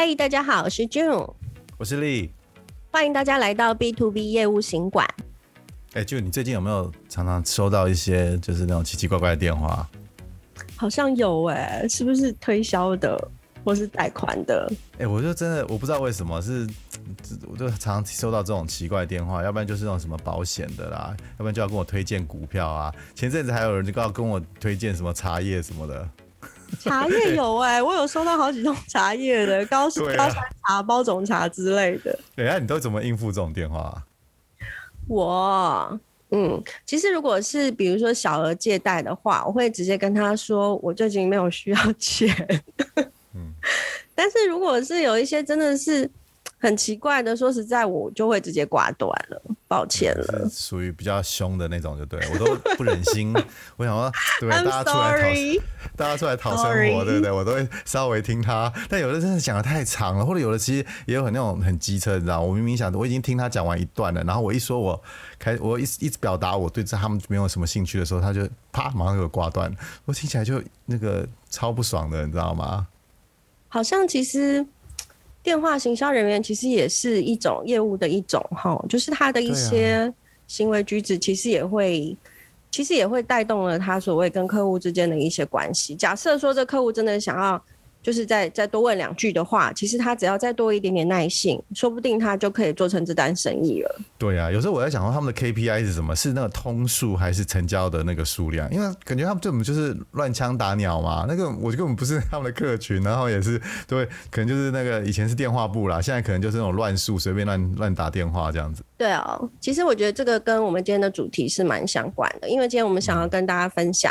嗨，大家好，我是 June，我是丽，欢迎大家来到 B to B 业务行馆。哎，June，你最近有没有常常收到一些就是那种奇奇怪怪的电话？好像有哎，是不是推销的或是贷款的？哎，我就真的我不知道为什么是，我就常常收到这种奇怪的电话，要不然就是那种什么保险的啦，要不然就要跟我推荐股票啊。前阵子还有人就要跟我推荐什么茶叶什么的。茶叶有哎、欸，我有收到好几种茶叶的高、啊、高山茶、包种茶之类的。对啊，你都怎么应付这种电话、啊？我嗯，其实如果是比如说小额借贷的话，我会直接跟他说我最近没有需要钱。嗯，但是如果是有一些真的是。很奇怪的，说实在，我就会直接挂断了，抱歉了。属于比较凶的那种，就对，我都不忍心。我想说，对，大家出来讨大家出来讨生活对不对？我都会稍微听他。但有的真的讲的太长了，或者有的其实也有很那种很机车，你知道？我明明想，我已经听他讲完一段了，然后我一说我开，我一一直表达我对这他们没有什么兴趣的时候，他就啪马上给我挂断。我听起来就那个超不爽的，你知道吗？好像其实。电话行销人员其实也是一种业务的一种哈，就是他的一些行为举止，其实也会，其实也会带动了他所谓跟客户之间的一些关系。假设说这客户真的想要。就是再再多问两句的话，其实他只要再多一点点耐性，说不定他就可以做成这单生意了。对啊，有时候我在想说他们的 KPI 是什么？是那个通数还是成交的那个数量？因为感觉他们这种就是乱枪打鸟嘛。那个我根本不是他们的客群，然后也是对，可能就是那个以前是电话簿啦，现在可能就是那种乱数，随便乱乱打电话这样子。对啊，其实我觉得这个跟我们今天的主题是蛮相关的，因为今天我们想要跟大家分享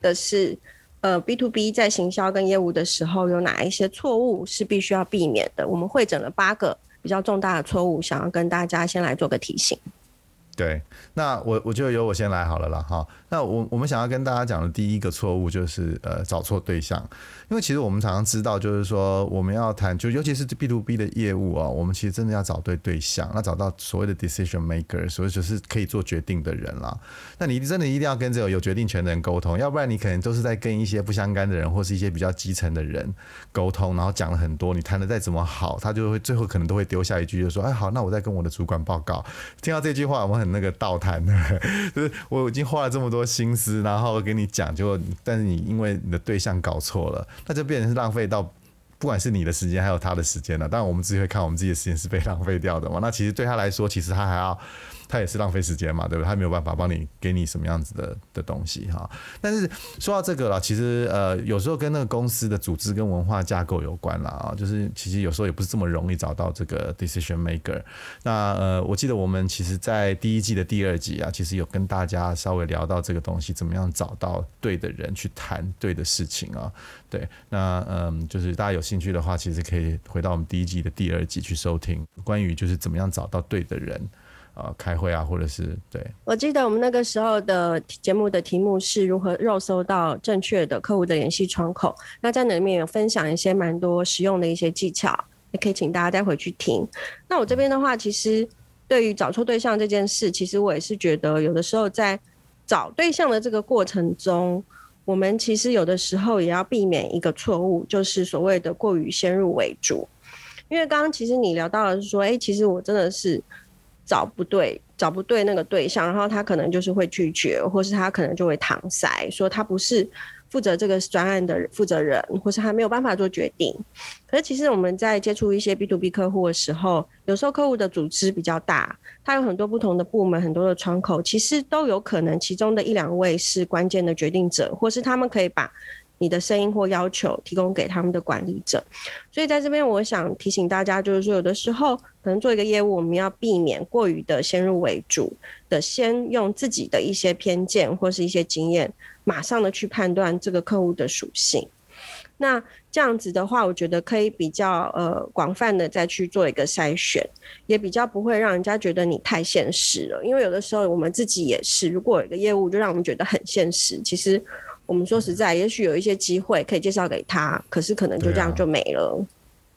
的是。呃，B to B 在行销跟业务的时候，有哪一些错误是必须要避免的？我们会诊了八个比较重大的错误，想要跟大家先来做个提醒。对，那我我就由我先来好了啦。哈。那我我们想要跟大家讲的第一个错误就是呃找错对象，因为其实我们常常知道，就是说我们要谈，就尤其是 B to B 的业务啊，我们其实真的要找对对象，那找到所谓的 decision maker，所以就是可以做决定的人啦。那你真的一定要跟这个有决定权的人沟通，要不然你可能都是在跟一些不相干的人或是一些比较基层的人沟通，然后讲了很多，你谈的再怎么好，他就会最后可能都会丢下一句，就说哎好，那我再跟我的主管报告。听到这句话，我们很。那个倒谈，就是我已经花了这么多心思，然后给你讲，就但是你因为你的对象搞错了，那就变成是浪费到，不管是你的时间还有他的时间了。当然我们自己会看我们自己的时间是被浪费掉的嘛。那其实对他来说，其实他还要。他也是浪费时间嘛，对不对？他没有办法帮你给你什么样子的的东西哈。但是说到这个了，其实呃有时候跟那个公司的组织跟文化架构有关了啊。就是其实有时候也不是这么容易找到这个 decision maker。那呃我记得我们其实在第一季的第二集啊，其实有跟大家稍微聊到这个东西，怎么样找到对的人去谈对的事情啊。对，那嗯就是大家有兴趣的话，其实可以回到我们第一季的第二集去收听关于就是怎么样找到对的人。呃，开会啊，或者是对。我记得我们那个时候的节目的题目是如何肉搜到正确的客户的联系窗口。那在那里面有分享一些蛮多实用的一些技巧，也可以请大家再回去听。那我这边的话，其实对于找错对象这件事，其实我也是觉得有的时候在找对象的这个过程中，我们其实有的时候也要避免一个错误，就是所谓的过于先入为主。因为刚刚其实你聊到的是说，哎，其实我真的是。找不对，找不对那个对象，然后他可能就是会拒绝，或是他可能就会搪塞，说他不是负责这个专案的负责人，或是他没有办法做决定。可是其实我们在接触一些 B to B 客户的时候，有时候客户的组织比较大，他有很多不同的部门，很多的窗口，其实都有可能其中的一两位是关键的决定者，或是他们可以把。你的声音或要求提供给他们的管理者，所以在这边我想提醒大家，就是说有的时候可能做一个业务，我们要避免过于的先入为主的，先用自己的一些偏见或是一些经验，马上的去判断这个客户的属性。那这样子的话，我觉得可以比较呃广泛的再去做一个筛选，也比较不会让人家觉得你太现实了。因为有的时候我们自己也是，如果有一个业务就让我们觉得很现实，其实。我们说实在，也许有一些机会可以介绍给他，可是可能就这样就没了。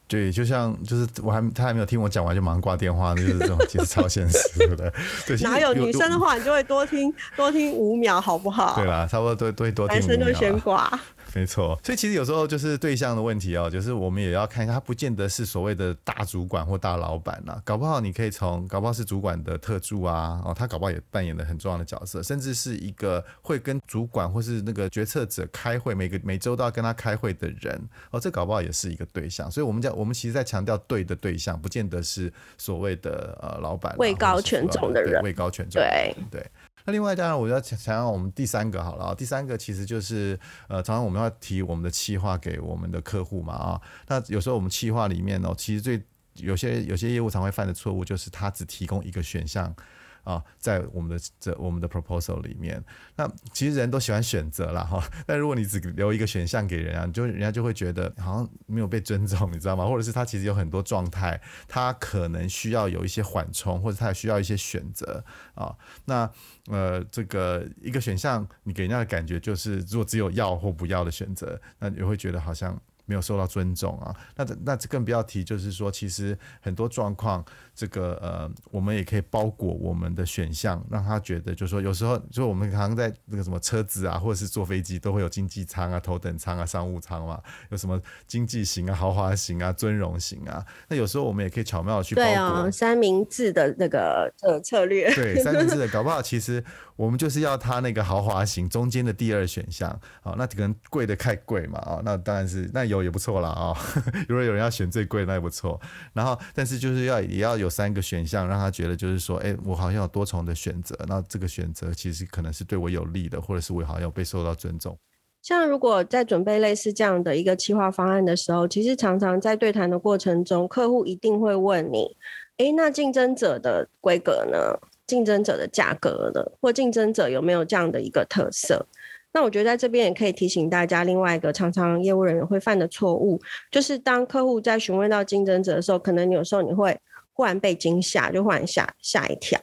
对，就像就是我还他还没有听我讲完就马上挂电话，就是这种其实超现实的。对，哪有女生的话，你就会多听多听五秒，好不好？对啦，差不多多多多听。男生就先挂。没错。所以其实有时候就是对象的问题哦，就是我们也要看一下，他不见得是所谓的大主管或大老板呐，搞不好你可以从，搞不好是主管的特助啊，哦，他搞不好也扮演了很重要的角色，甚至是一个会跟主管或是那个决策者开会，每个每周都要跟他开会的人，哦，这搞不好也是一个对象。所以我们讲，我们其实在强调对的对象，不见得是所谓的呃老板位高权重的人，位高权重，对对。那另外当然我要想想我们第三个好了，第三个其实就是呃，常常我们要提我们的企划给我们的客户嘛啊，那有时候我们企划里面呢，其实最有些有些业务常会犯的错误就是他只提供一个选项。啊，在我们的这我们的 proposal 里面，那其实人都喜欢选择了哈。但如果你只留一个选项给人啊，你就人家就会觉得好像没有被尊重，你知道吗？或者是他其实有很多状态，他可能需要有一些缓冲，或者他也需要一些选择啊。那呃，这个一个选项，你给人家的感觉就是，如果只有要或不要的选择，那你会觉得好像。没有受到尊重啊，那那更不要提，就是说，其实很多状况，这个呃，我们也可以包裹我们的选项，让他觉得，就是说，有时候，就我们常常在那个什么车子啊，或者是坐飞机，都会有经济舱啊、头等舱啊、商务舱嘛，有什么经济型啊、豪华型啊、尊荣型啊，那有时候我们也可以巧妙的去包裹。对哦，三明治的那个呃策略。对，三明治的搞不好其实。我们就是要他那个豪华型中间的第二选项，好，那可能贵的太贵嘛，啊，那当然是那有也不错啦。啊。如果有人要选最贵，那也不错。然后，但是就是要也要有有三个选项，让他觉得就是说，哎，我好像有多重的选择。那这个选择其实可能是对我有利的，或者是我好像有被受到尊重。像如果在准备类似这样的一个企划方案的时候，其实常常在对谈的过程中，客户一定会问你，哎，那竞争者的规格呢？竞争者的价格呢，或竞争者有没有这样的一个特色？那我觉得在这边也可以提醒大家，另外一个常常业务人员会犯的错误，就是当客户在询问到竞争者的时候，可能有时候你会忽然被惊吓，就忽然吓吓一跳，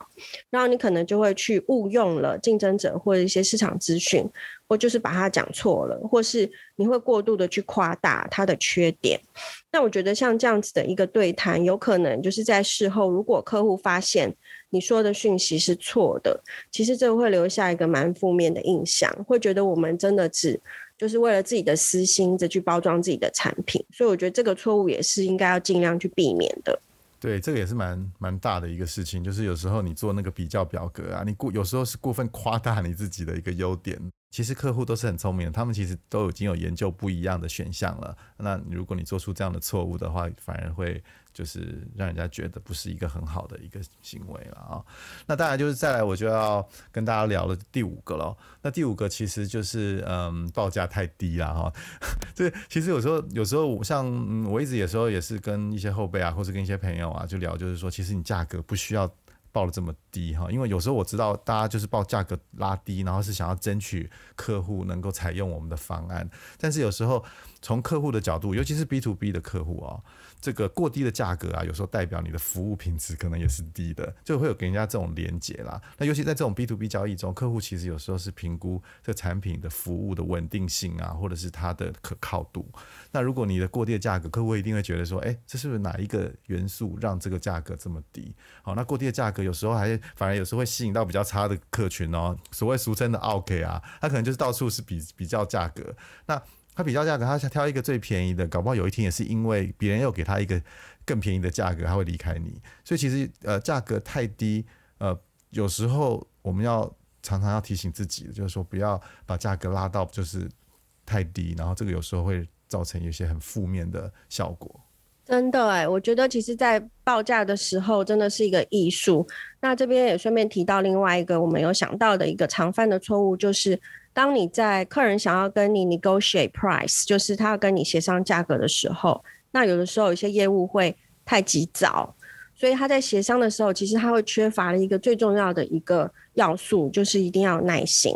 然后你可能就会去误用了竞争者或者一些市场资讯，或就是把它讲错了，或是你会过度的去夸大它的缺点。那我觉得像这样子的一个对谈，有可能就是在事后，如果客户发现。你说的讯息是错的，其实这会留下一个蛮负面的印象，会觉得我们真的只就是为了自己的私心再去包装自己的产品，所以我觉得这个错误也是应该要尽量去避免的。对，这个也是蛮蛮大的一个事情，就是有时候你做那个比较表格啊，你过有时候是过分夸大你自己的一个优点。其实客户都是很聪明的，他们其实都已经有研究不一样的选项了。那如果你做出这样的错误的话，反而会就是让人家觉得不是一个很好的一个行为了啊。那当然就是再来，我就要跟大家聊了第五个喽。那第五个其实就是嗯，报价太低了哈。这其实有时候有时候像嗯，我一直有时候也是跟一些后辈啊，或者跟一些朋友啊，就聊，就是说其实你价格不需要。报了这么低哈，因为有时候我知道大家就是报价格拉低，然后是想要争取客户能够采用我们的方案，但是有时候从客户的角度，尤其是 B to B 的客户哦。这个过低的价格啊，有时候代表你的服务品质可能也是低的，就会有给人家这种连结啦。那尤其在这种 B to B 交易中，客户其实有时候是评估这产品的服务的稳定性啊，或者是它的可靠度。那如果你的过低的价格，客户一定会觉得说，哎，这是不是哪一个元素让这个价格这么低？好，那过低的价格有时候还反而有时候会吸引到比较差的客群哦，所谓俗称的 O.K. 啊，他可能就是到处是比比较价格。那他比较价格，他挑一个最便宜的，搞不好有一天也是因为别人又给他一个更便宜的价格，他会离开你。所以其实呃价格太低，呃有时候我们要常常要提醒自己，就是说不要把价格拉到就是太低，然后这个有时候会造成一些很负面的效果。真的哎，我觉得其实在报价的时候真的是一个艺术。那这边也顺便提到另外一个我们有想到的一个常犯的错误，就是。当你在客人想要跟你 negotiate price，就是他要跟你协商价格的时候，那有的时候有些业务会太急躁，所以他在协商的时候，其实他会缺乏了一个最重要的一个要素，就是一定要耐心。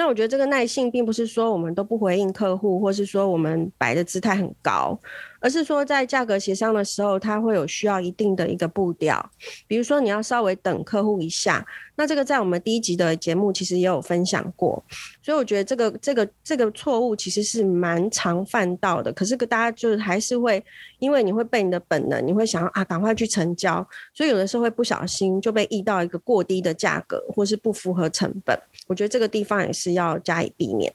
那我觉得这个耐性并不是说我们都不回应客户，或是说我们摆的姿态很高，而是说在价格协商的时候，它会有需要一定的一个步调。比如说你要稍微等客户一下，那这个在我们第一集的节目其实也有分享过。所以我觉得这个这个这个错误其实是蛮常犯到的。可是大家就是还是会因为你会被你的本能，你会想要啊赶快去成交，所以有的时候会不小心就被议到一个过低的价格，或是不符合成本。我觉得这个地方也是要加以避免。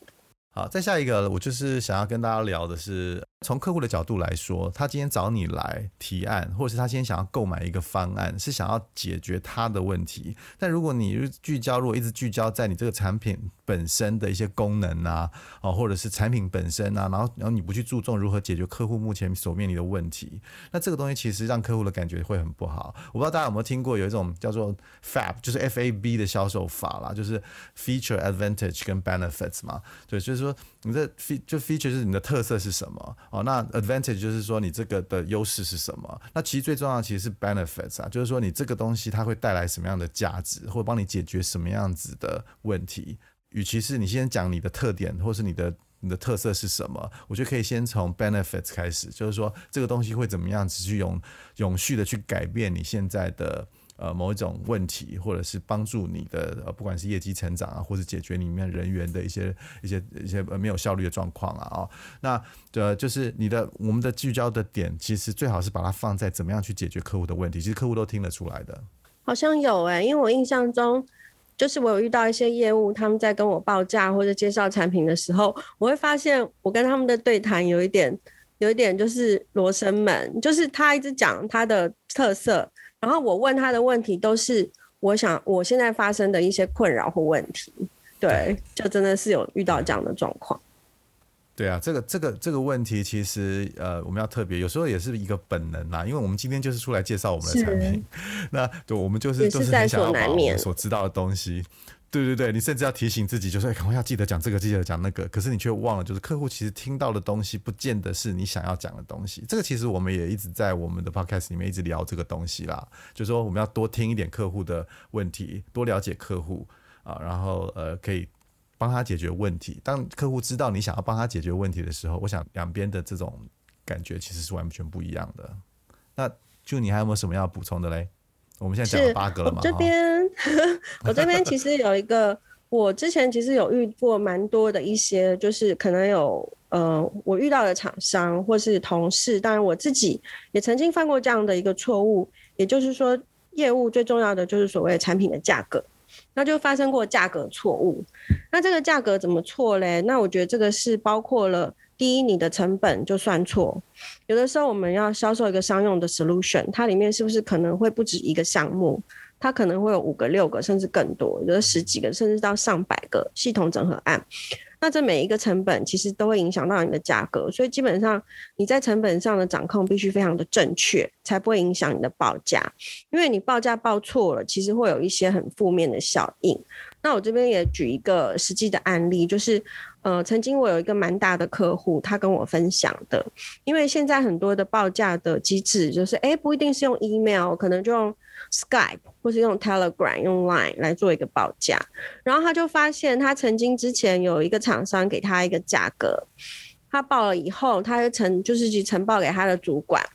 好，再下一个，我就是想要跟大家聊的是，从客户的角度来说，他今天找你来提案，或者是他今天想要购买一个方案，是想要解决他的问题。但如果你聚焦，如果一直聚焦在你这个产品本身的一些功能啊，哦，或者是产品本身啊，然后然后你不去注重如何解决客户目前所面临的问题，那这个东西其实让客户的感觉会很不好。我不知道大家有没有听过有一种叫做 FAB，就是 F A B 的销售法啦，就是 Feature Advantage 跟 Benefits 嘛，对，就是。说你的 Feature 就 feature 就是你的特色是什么哦？那 advantage 就是说你这个的优势是什么？那其实最重要其实是 benefits 啊，就是说你这个东西它会带来什么样的价值，或帮你解决什么样子的问题。与其是你先讲你的特点，或是你的你的特色是什么，我觉得可以先从 benefits 开始，就是说这个东西会怎么样子去永永续的去改变你现在的。呃，某一种问题，或者是帮助你的呃，不管是业绩成长啊，或者解决里面人员的一些一些一些没有效率的状况啊，哦，那呃，就是你的我们的聚焦的点，其实最好是把它放在怎么样去解决客户的问题，其实客户都听得出来的。好像有哎、因为我印象中，就是我有遇到一些业务，他们在跟我报价或者介绍产品的时候，我会发现我跟他们的对谈有一点有一点就是罗生门，就是他一直讲他的特色。然后我问他的问题都是我想我现在发生的一些困扰或问题，对，就真的是有遇到这样的状况。对啊，这个这个这个问题其实呃我们要特别，有时候也是一个本能啦，因为我们今天就是出来介绍我们的产品，那对，我们就是就是很想要把我们所知道的东西。对对对，你甚至要提醒自己，就是赶快要记得讲这个，记得讲那个。可是你却忘了，就是客户其实听到的东西，不见得是你想要讲的东西。这个其实我们也一直在我们的 podcast 里面一直聊这个东西啦，就是说我们要多听一点客户的问题，多了解客户啊，然后呃可以帮他解决问题。当客户知道你想要帮他解决问题的时候，我想两边的这种感觉其实是完全不一样的。那就你还有没有什么要补充的嘞？我们现在讲了八个了嘛？这边，我这边其实有一个，我之前其实有遇过蛮多的一些，就是可能有呃，我遇到的厂商或是同事，当然我自己也曾经犯过这样的一个错误，也就是说，业务最重要的就是所谓产品的价格，那就发生过价格错误。那这个价格怎么错嘞？那我觉得这个是包括了。第一，你的成本就算错，有的时候我们要销售一个商用的 solution，它里面是不是可能会不止一个项目？它可能会有五个、六个，甚至更多，有的十几个，甚至到上百个系统整合案。那这每一个成本其实都会影响到你的价格，所以基本上你在成本上的掌控必须非常的正确，才不会影响你的报价。因为你报价报错了，其实会有一些很负面的效应。那我这边也举一个实际的案例，就是。呃，曾经我有一个蛮大的客户，他跟我分享的，因为现在很多的报价的机制，就是哎，不一定是用 email，可能就用 Skype 或是用 Telegram、用 Line 来做一个报价。然后他就发现，他曾经之前有一个厂商给他一个价格，他报了以后，他就呈就是去呈报给他的主管，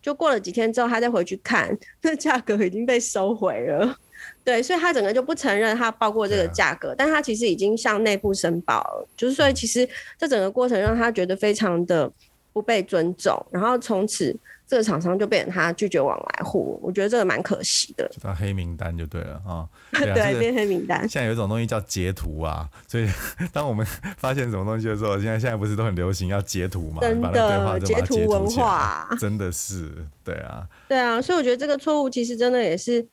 就过了几天之后，他再回去看，那价格已经被收回了。对，所以他整个就不承认他报过这个价格，但他其实已经向内部申报了，就是所以其实这整个过程让他觉得非常的不被尊重，然后从此这个厂商就变成他拒绝往来户，我觉得这个蛮可惜的。就当黑名单就对了 啊，对，啊、对，变黑名单。现在有一种东西叫截图啊，所以 当我们 发现什么东西的时候，现在现在不是都很流行要截图嘛？真的，截图文化，真的是对啊，对啊，所以我觉得这个错误其实真的也是。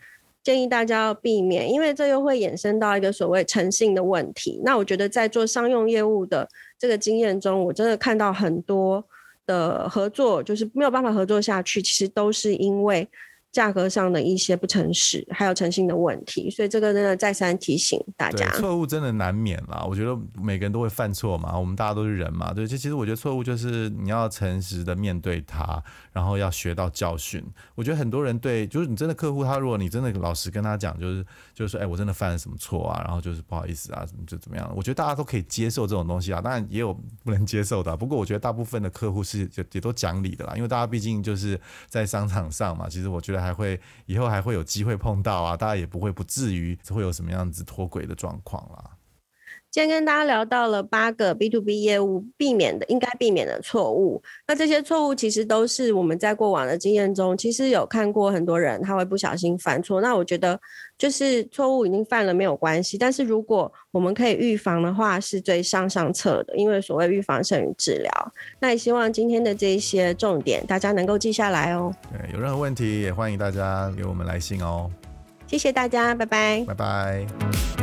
建议大家要避免，因为这又会衍生到一个所谓诚信的问题。那我觉得在做商用业务的这个经验中，我真的看到很多的合作就是没有办法合作下去，其实都是因为。价格上的一些不诚实，还有诚信的问题，所以这个真的再三提醒大家。错误真的难免啦，我觉得每个人都会犯错嘛，我们大家都是人嘛，对。其实我觉得错误就是你要诚实的面对它，然后要学到教训。我觉得很多人对，就是你真的客户，他如果你真的老实跟他讲，就是就是说，哎，我真的犯了什么错啊，然后就是不好意思啊，怎么就怎么样？我觉得大家都可以接受这种东西啊，当然也有不能接受的。不过我觉得大部分的客户是也也都讲理的啦，因为大家毕竟就是在商场上嘛。其实我觉得。还会以后还会有机会碰到啊，大家也不会不至于会有什么样子脱轨的状况啦。今天跟大家聊到了八个 B to B 业务避免的应该避免的错误。那这些错误其实都是我们在过往的经验中，其实有看过很多人他会不小心犯错。那我觉得就是错误已经犯了没有关系，但是如果我们可以预防的话，是最上上策的。因为所谓预防胜于治疗。那也希望今天的这一些重点大家能够记下来哦。对，有任何问题也欢迎大家给我们来信哦。谢谢大家，拜拜。拜拜。